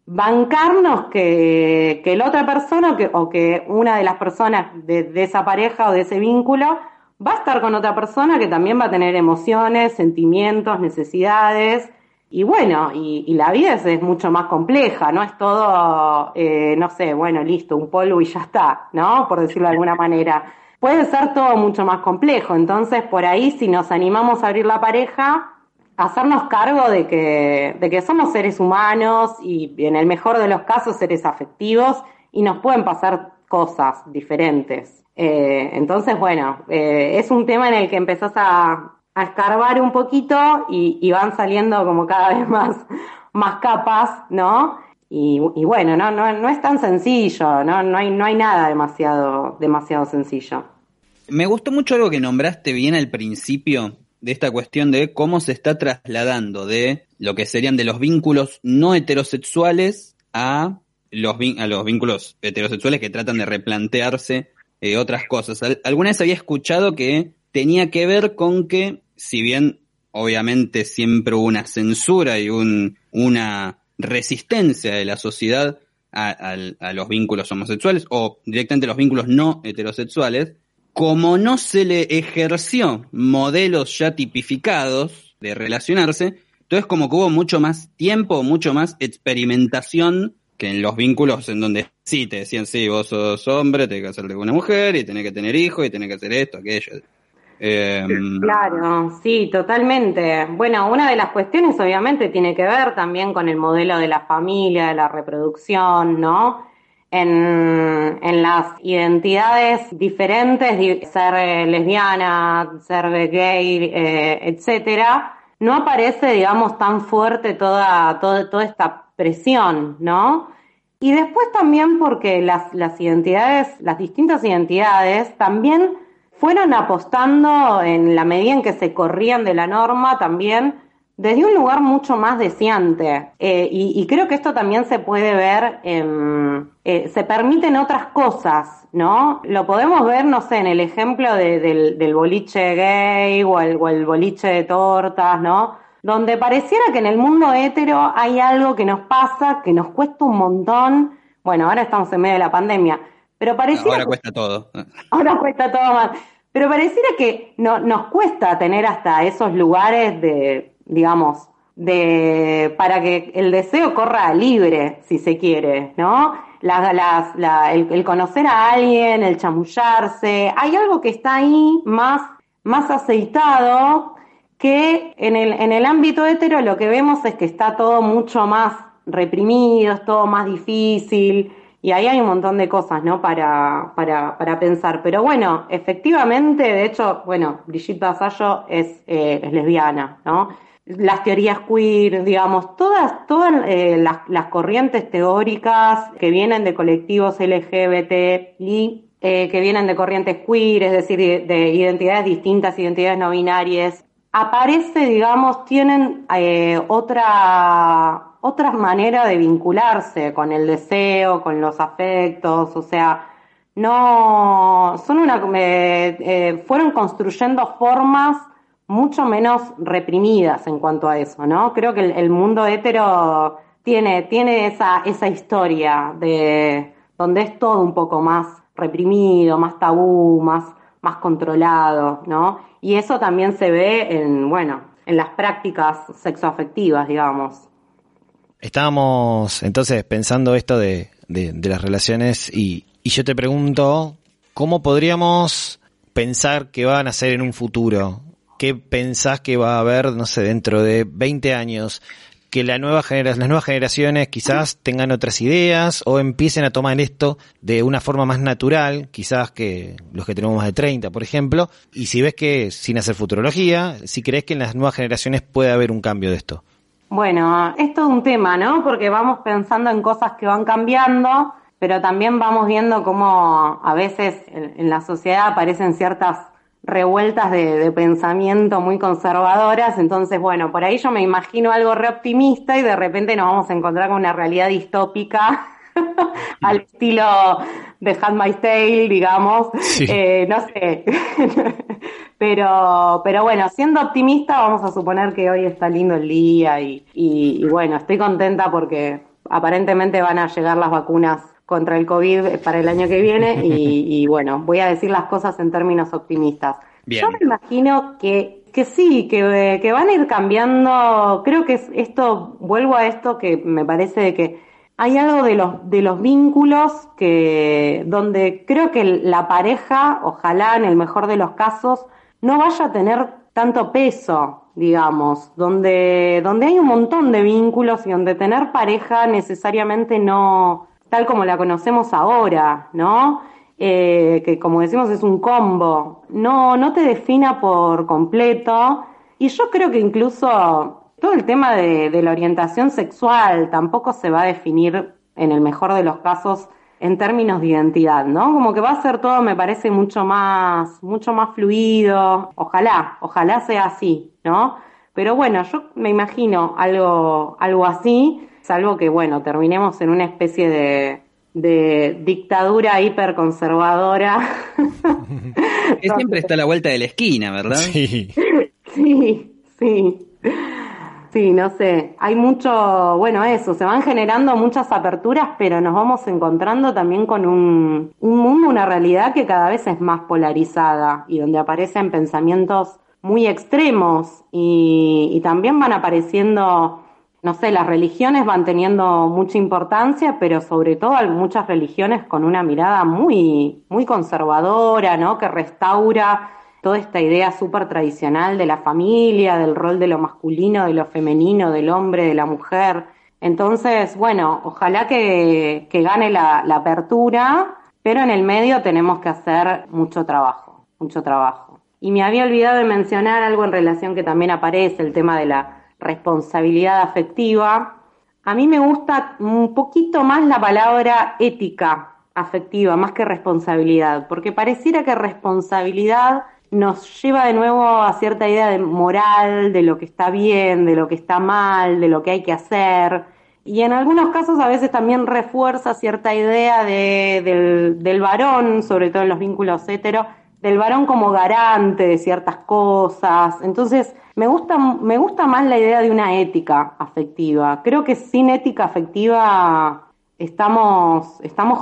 bancarnos que, que la otra persona que, o que una de las personas de, esa pareja o de ese vínculo va a estar con otra persona que también va a tener emociones, sentimientos, necesidades. Y bueno, y, la vida es, mucho más compleja, no es todo, eh, no sé, bueno, listo, un polvo y ya está, ¿no? Por decirlo de alguna manera puede ser todo mucho más complejo. Entonces, por ahí, si nos animamos a abrir la pareja, hacernos cargo de que, de que somos seres humanos y en el mejor de los casos seres afectivos y nos pueden pasar cosas diferentes. Eh, entonces, bueno, eh, es un tema en el que empezás a, escarbar un poquito y, van saliendo como cada vez más, más capas, ¿no? Y, bueno, no, no, no es tan sencillo, ¿no? No hay, no hay nada demasiado, demasiado sencillo. Me gustó mucho algo que nombraste bien al principio de esta cuestión de cómo se está trasladando de lo que serían de los vínculos no heterosexuales a los, a los vínculos heterosexuales que tratan de replantearse eh, otras cosas. alguna vez había escuchado que tenía que ver con que, si bien obviamente siempre hubo una censura y un, una resistencia de la sociedad a, a los vínculos homosexuales o directamente los vínculos no heterosexuales, como no se le ejerció modelos ya tipificados de relacionarse, entonces como que hubo mucho más tiempo, mucho más experimentación que en los vínculos en donde sí te decían, sí, vos sos hombre, tenés que casarte con una mujer y tenés que tener hijos y tenés que hacer esto, aquello. Em, claro, sí, totalmente. Bueno, una de las cuestiones obviamente tiene que ver también con el modelo de la familia, de la reproducción, ¿no? en, en las identidades diferentes, ser eh, lesbiana, ser gay, eh, etcétera, no aparece, digamos, tan fuerte toda, toda, toda esta presión, ¿no? Y después también porque las, las identidades, las distintas identidades también fueron apostando en la medida en que se corrían de la norma también desde un lugar mucho más deseante. Eh, y, creo que esto también se puede ver, eh, se permiten otras cosas, ¿no? Lo podemos ver, no sé, en el ejemplo del, boliche gay o el, o el boliche de tortas, ¿no? Donde pareciera que en el mundo hetero hay algo que nos pasa, que nos cuesta un montón. Bueno, ahora estamos en medio de la pandemia, pero pareciera... Ahora cuesta todo. Ahora cuesta todo más. Pero pareciera que no, nos cuesta tener hasta esos lugares de digamos, de, para que el deseo corra libre, si se quiere, ¿no? el, conocer a alguien, el chamullarse, hay algo que está ahí más, más aceitado que en el, en el ámbito hetero lo que vemos es que está todo mucho más reprimido, es todo más difícil, y ahí hay un montón de cosas, ¿no? Para, para, para pensar. Pero bueno, efectivamente, de hecho, bueno, Brigitte Basallo es, eh, es lesbiana, ¿no? las teorías queer, digamos, todas, todas eh, las, corrientes teóricas que vienen de colectivos LGBT y eh, que vienen de corrientes queer, es decir, de, identidades distintas, identidades no binarias, aparece, digamos, tienen eh, otra, otra manera de vincularse con el deseo, con los afectos, o sea, no, son una, fueron construyendo formas mucho menos reprimidas en cuanto a eso, ¿no? Creo que el, mundo hetero tiene, tiene esa, esa historia de donde es todo un poco más reprimido, más tabú, más, más controlado, ¿no? Y eso también se ve en, bueno, en las prácticas sexoafectivas, digamos. Estábamos entonces pensando esto de, de las relaciones y, y yo te pregunto, ¿cómo podríamos pensar que van a ser en un futuro? ¿Qué pensás que va a haber, no sé, dentro de 20 años? Que la nueva las nuevas generaciones quizás tengan otras ideas o empiecen a tomar esto de una forma más natural, quizás que los que tenemos más de 30, por ejemplo. Y si ves que, sin hacer futurología, si crees que en las nuevas generaciones puede haber un cambio de esto. Bueno, es todo un tema, ¿no? Porque vamos pensando en cosas que van cambiando, pero también vamos viendo cómo a veces en la sociedad aparecen ciertas revueltas de, pensamiento muy conservadoras, entonces bueno, por ahí yo me imagino algo re optimista y de repente nos vamos a encontrar con una realidad distópica al estilo de My Tale, digamos, eh, no sé, pero, pero bueno, siendo optimista vamos a suponer que hoy está lindo el día y, y bueno, estoy contenta porque aparentemente van a llegar las vacunas contra el COVID para el año que viene y, bueno, voy a decir las cosas en términos optimistas. Yo me imagino que, que sí, que, que, van a ir cambiando, creo que esto, vuelvo a esto que me parece que hay algo de los, de los vínculos que, donde creo que la pareja, ojalá en el mejor de los casos, no vaya a tener tanto peso, digamos, donde, donde hay un montón de vínculos y donde tener pareja necesariamente no, tal como la conocemos ahora, ¿no? Eh, que como decimos es un combo, no, no te defina por completo. Y yo creo que incluso todo el tema de, de la orientación sexual tampoco se va a definir en el mejor de los casos en términos de identidad, ¿no? Como que va a ser todo, me parece, mucho más, mucho más fluido. Ojalá, ojalá sea así, ¿no? Pero bueno, yo me imagino algo, algo así salvo que, bueno, terminemos en una especie de, de dictadura hiperconservadora. que siempre está a la vuelta de la esquina, ¿verdad? Sí. Sí, sí. Sí, no sé. Hay mucho, bueno, eso, se van generando muchas aperturas, pero nos vamos encontrando también con un, un mundo, una realidad que cada vez es más polarizada y donde aparecen pensamientos muy extremos y, y también van apareciendo no sé, las religiones van teniendo mucha importancia, pero sobre todo muchas religiones con una mirada muy, muy conservadora, ¿no? Que restaura toda esta idea súper tradicional de la familia, del rol de lo masculino, de lo femenino, del hombre, de la mujer. Entonces, bueno, ojalá que, que gane la, la apertura, pero en el medio tenemos que hacer mucho trabajo, mucho trabajo. Y me había olvidado de mencionar algo en relación que también aparece, el tema de la responsabilidad afectiva. A mí me gusta un poquito más la palabra ética afectiva, más que responsabilidad, porque pareciera que responsabilidad nos lleva de nuevo a cierta idea de moral, de lo que está bien, de lo que está mal, de lo que hay que hacer. Y en algunos casos a veces también refuerza cierta idea de, del, del varón, sobre todo en los vínculos hetero, del varón como garante de ciertas cosas. Entonces, me gusta, me gusta más la idea de una ética afectiva. Creo que sin ética afectiva estamos, estamos.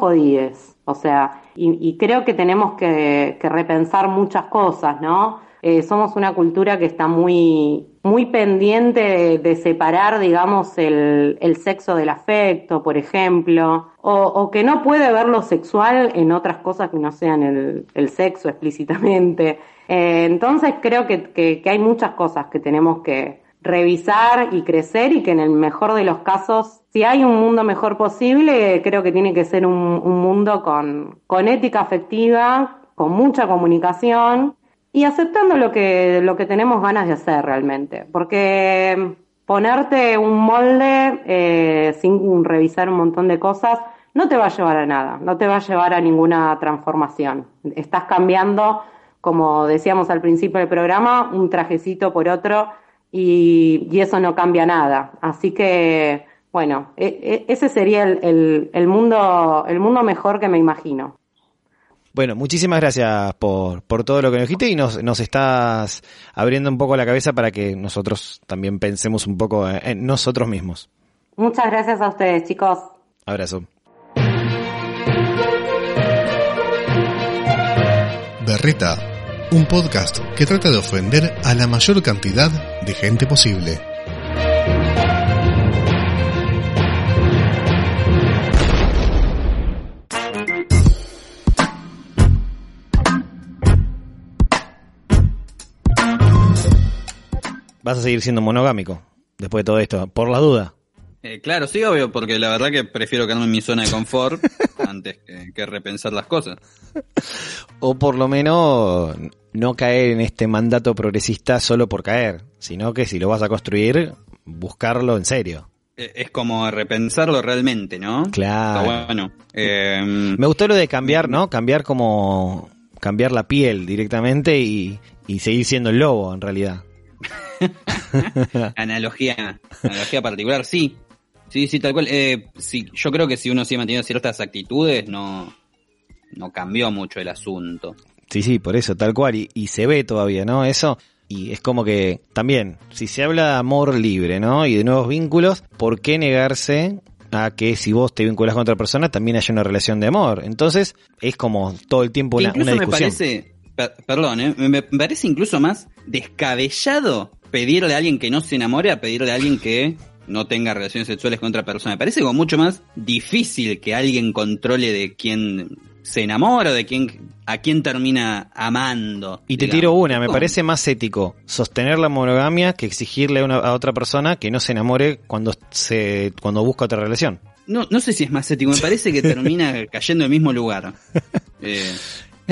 O sea, y, creo que tenemos que, repensar muchas cosas, ¿no? Eh, somos una cultura que está muy, muy pendiente de, separar, digamos, el, el, sexo del afecto, por ejemplo, o, que no puede ver lo sexual en otras cosas que no sean el, el sexo explícitamente. Eh, entonces creo que, que hay muchas cosas que tenemos que, revisar y crecer y que en el mejor de los casos, si hay un mundo mejor posible, creo que tiene que ser un, un mundo con, con ética afectiva, con mucha comunicación y aceptando lo que, lo que tenemos ganas de hacer realmente. Porque ponerte un molde eh, sin revisar un montón de cosas no te va a llevar a nada, no te va a llevar a ninguna transformación. Estás cambiando, como decíamos al principio del programa, un trajecito por otro y, y eso no cambia nada. Así que, bueno, e, e, ese sería el, el, el, mundo, el mundo mejor que me imagino. Bueno, muchísimas gracias por, por todo lo que nos dijiste y nos, nos estás abriendo un poco la cabeza para que nosotros también pensemos un poco en nosotros mismos. Muchas gracias a ustedes, chicos. Abrazo. Berreta, un podcast que trata de ofender a la mayor cantidad de gente posible. Vas a seguir siendo monogámico después de todo esto, por la duda. Eh, claro, sí, obvio, porque la verdad que prefiero quedarme en mi zona de confort antes que, que, repensar las cosas. O por lo menos no caer en este mandato progresista solo por caer, sino que si lo vas a construir, buscarlo en serio. Eh, es como repensarlo realmente, ¿no? Claro. Bueno. Eh, Me gustó lo de cambiar, ¿no? Cambiar como cambiar la piel directamente y, y seguir siendo el lobo en realidad. analogía, analogía particular, sí. Sí, sí, tal cual. Eh, sí, yo creo que si uno sigue manteniendo ciertas actitudes, no, no cambió mucho el asunto. Sí, sí, por eso, tal cual. Y, y, se ve todavía, ¿no? Eso. Y es como que también, si se habla de amor libre, ¿no? Y de nuevos vínculos, ¿por qué negarse a que si vos te vinculas con otra persona también haya una relación de amor? Entonces, es como todo el tiempo una, una, discusión. me parece, per, perdón, ¿eh? me parece incluso más descabellado pedirle a alguien que no se enamore a pedirle a alguien que no tenga relaciones sexuales con otra persona. Me parece como mucho más difícil que alguien controle de quién se enamora o de quién a quién termina amando. Y te digamos. tiro una, me parece más ético sostener la monogamia que exigirle a, una, a, otra persona que no se enamore cuando se cuando busca otra relación. No, no sé si es más ético, me parece que termina cayendo en el mismo lugar. Eh,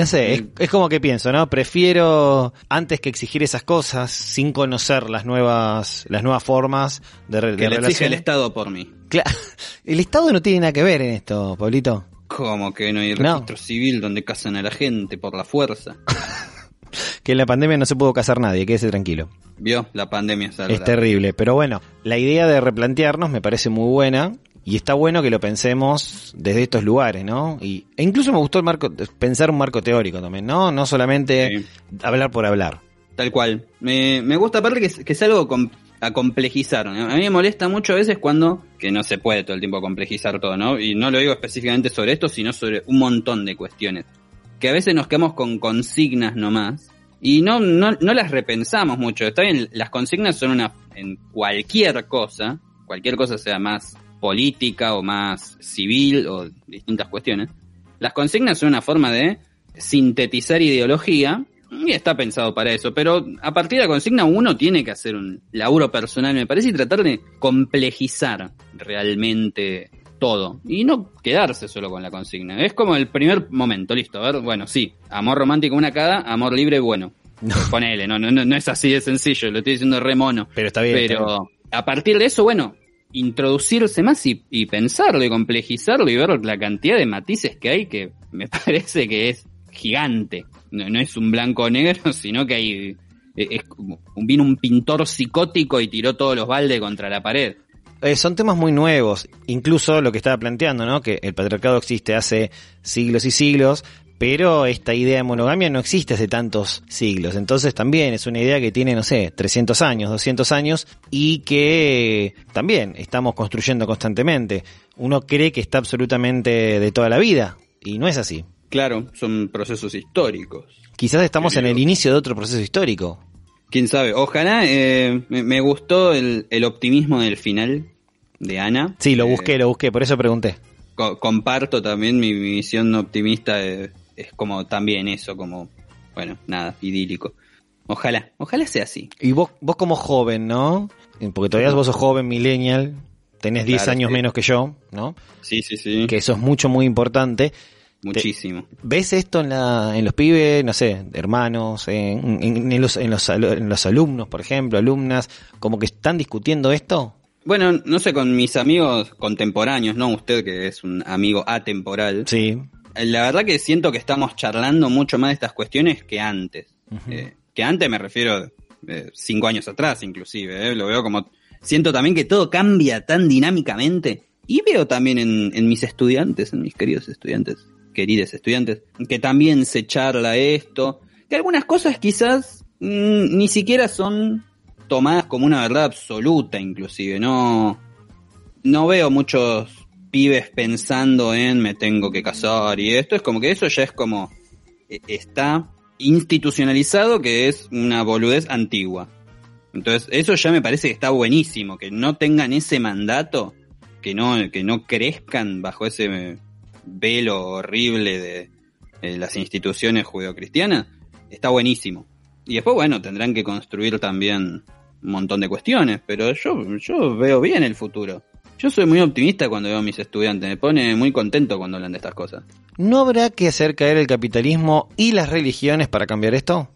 no sé, es, es, como que pienso, ¿no? Prefiero antes que exigir esas cosas sin conocer las nuevas las nuevas formas de, de que le el Estado por mí. Claro, el Estado no tiene nada que ver en esto, Pablito. ¿Cómo que no hay registro no. civil donde casan a la gente por la fuerza? que en la pandemia no se pudo casar nadie, quédese tranquilo. Vio, la pandemia es, es terrible, pero bueno, la idea de replantearnos me parece muy buena y está bueno que lo pensemos desde estos lugares, ¿no? Y, e incluso me gustó el marco, pensar un marco teórico también, ¿no? No solamente sí. hablar por hablar. Tal cual. Me, me gusta aparte que, que es algo com, a complejizar. ¿no? A mí me molesta mucho a veces cuando, que no se puede todo el tiempo complejizar todo, ¿no? Y no lo digo específicamente sobre esto, sino sobre un montón de cuestiones. Que a veces nos quedamos con consignas nomás. Y no, no, no las repensamos mucho. Está bien, las consignas son una, en cualquier cosa, cualquier cosa sea más política o más civil o distintas cuestiones. Las consignas son una forma de sintetizar ideología Y está pensado para eso, pero a partir de la consigna uno tiene que hacer un laburo personal, me parece, y tratar de complejizar realmente todo. Y no quedarse solo con la consigna. Es como el primer momento, listo. A ver, bueno, sí, amor romántico una cada, amor libre, bueno. No. Ponele, no, no, no, no es así de sencillo, lo estoy diciendo re mono. Pero está bien. está bien. Pero a partir de eso, bueno, introducirse más y, y pensarlo y complejizarlo y ver la cantidad de matices que hay que me parece que es gigante. No, no es un blanco o negro, sino que hay eh, es como vino un pintor psicótico y tiró todos los baldes contra la pared. Eh, son temas muy nuevos, incluso lo que estaba planteando, ¿no? Que el patriarcado existe hace siglos y siglos, pero esta idea de monogamia no existe hace tantos siglos. Entonces también es una idea que tiene, no sé, 300 años, 200 años y que también estamos construyendo constantemente. Uno cree que está absolutamente de toda la vida y no es así. Claro, son procesos históricos. Quizás estamos en el inicio de otro proceso histórico. Quién sabe, ojalá eh, me, me gustó el, el optimismo del final de Ana. Sí, lo Eh, busqué, lo busqué, por eso pregunté. co- comparto también mi, mi visión optimista, eh, es como también eso, como, bueno, nada, idílico. Ojalá, ojalá sea así. Y vos, vos como joven, ¿no? Porque todavía vos sos joven, millennial, tenés 10 Claro, años sí. menos que yo, ¿no? Sí, sí, sí, Que eso es mucho, muy importante. muchísimo. ¿Ves esto en, la, en los pibes, no sé, hermanos, en, en- en los, en, los, en los alumnos, por ejemplo, alumnas, como que están discutiendo esto? Bueno, no sé, con mis amigos contemporáneos, ¿no? Usted que es un amigo atemporal. Sí. La verdad que siento que estamos charlando mucho más de estas cuestiones que antes. Eh, que antes me refiero eh, cinco años atrás inclusive, eh, lo veo como... Siento también que todo cambia tan dinámicamente. Y veo también en, en mis estudiantes, en mis queridos estudiantes, queridos estudiantes, que también se charla esto, que algunas cosas quizás mm, ni siquiera son tomadas como una verdad absoluta inclusive, no, no veo muchos pibes pensando en me tengo que casar y esto, es como que eso ya es como eh, está institucionalizado que es una boludez antigua. Entonces, eso ya me parece que está buenísimo, que no tengan ese mandato, que no, que no crezcan bajo ese velo horrible de, las instituciones judeocristianas, está buenísimo. Y después, bueno, tendrán que construir también un montón de cuestiones, pero yo, yo veo bien el futuro. Yo soy muy optimista cuando veo a mis estudiantes, me pone muy contento cuando hablan de estas cosas. ¿No habrá que hacer caer el capitalismo y las religiones para cambiar esto?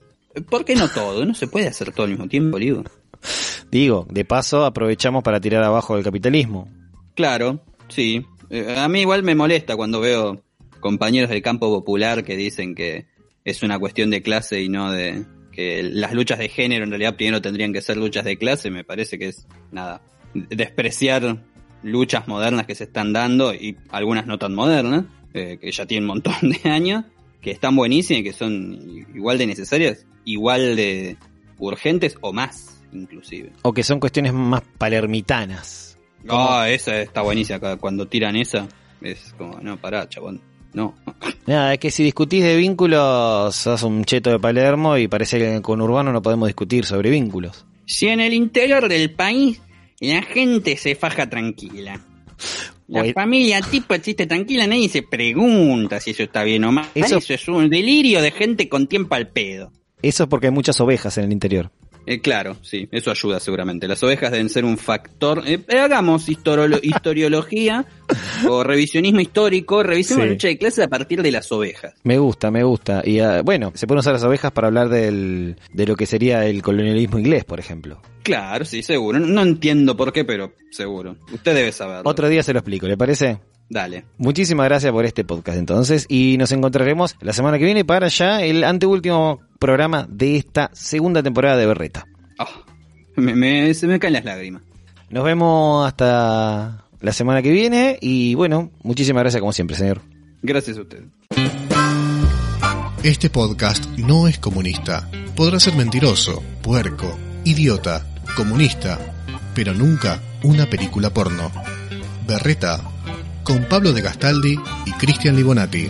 ¿Por qué no todo? No se puede hacer todo al mismo tiempo, Ligo. Digo, de paso aprovechamos para tirar abajo el capitalismo. Claro, sí. Eh, a mí igual me molesta cuando veo compañeros del campo popular que dicen que es una cuestión de clase y no de que las luchas de género en realidad primero tendrían que ser luchas de clase. Me parece que es nada despreciar luchas modernas que se están dando y algunas no tan modernas, eh, que ya tienen un montón de años, que están buenísimas y que son igual de necesarias, igual de urgentes o más, inclusive. O que son cuestiones más palermitanas. Ah, esa está buenísima. cu- Cuando tiran esa, es como, no, pará, chabón. No. Nada, es que si discutís de vínculos, sos un cheto de Palermo y parece que con Urbano no podemos discutir sobre vínculos. Si en el interior del país la gente se faja tranquila. La Oye. familia tipo existe tranquila, nadie se pregunta si eso está bien o mal. Eso- Eso, es un delirio de gente con tiempo al pedo. Eso es porque hay muchas ovejas en el interior. Eh, claro, sí, eso ayuda seguramente. Las ovejas deben ser un factor. Eh, pero hagamos historiología o revisionismo histórico, revisemos Sí. la lucha de clases a partir de las ovejas. Me gusta, me gusta. Y ah, bueno, se pueden usar las ovejas para hablar del, de lo que sería el colonialismo inglés, por ejemplo. Claro, sí, seguro. No, no entiendo por qué, pero seguro. Usted debe saberlo. Otro día se lo explico, ¿le parece? Dale. Muchísimas gracias por este podcast entonces y nos encontraremos la semana que viene para ya el anteúltimo programa de esta segunda temporada de Berreta. Ah, me, me- se me caen las lágrimas. Nos vemos hasta la semana que viene y bueno, muchísimas gracias como siempre, señor. Gracias a usted. Este podcast no es comunista. Podrá ser mentiroso, puerco, idiota, comunista, pero nunca una película porno. Berreta, con Pablo de Gastaldi y Cristian Libonati.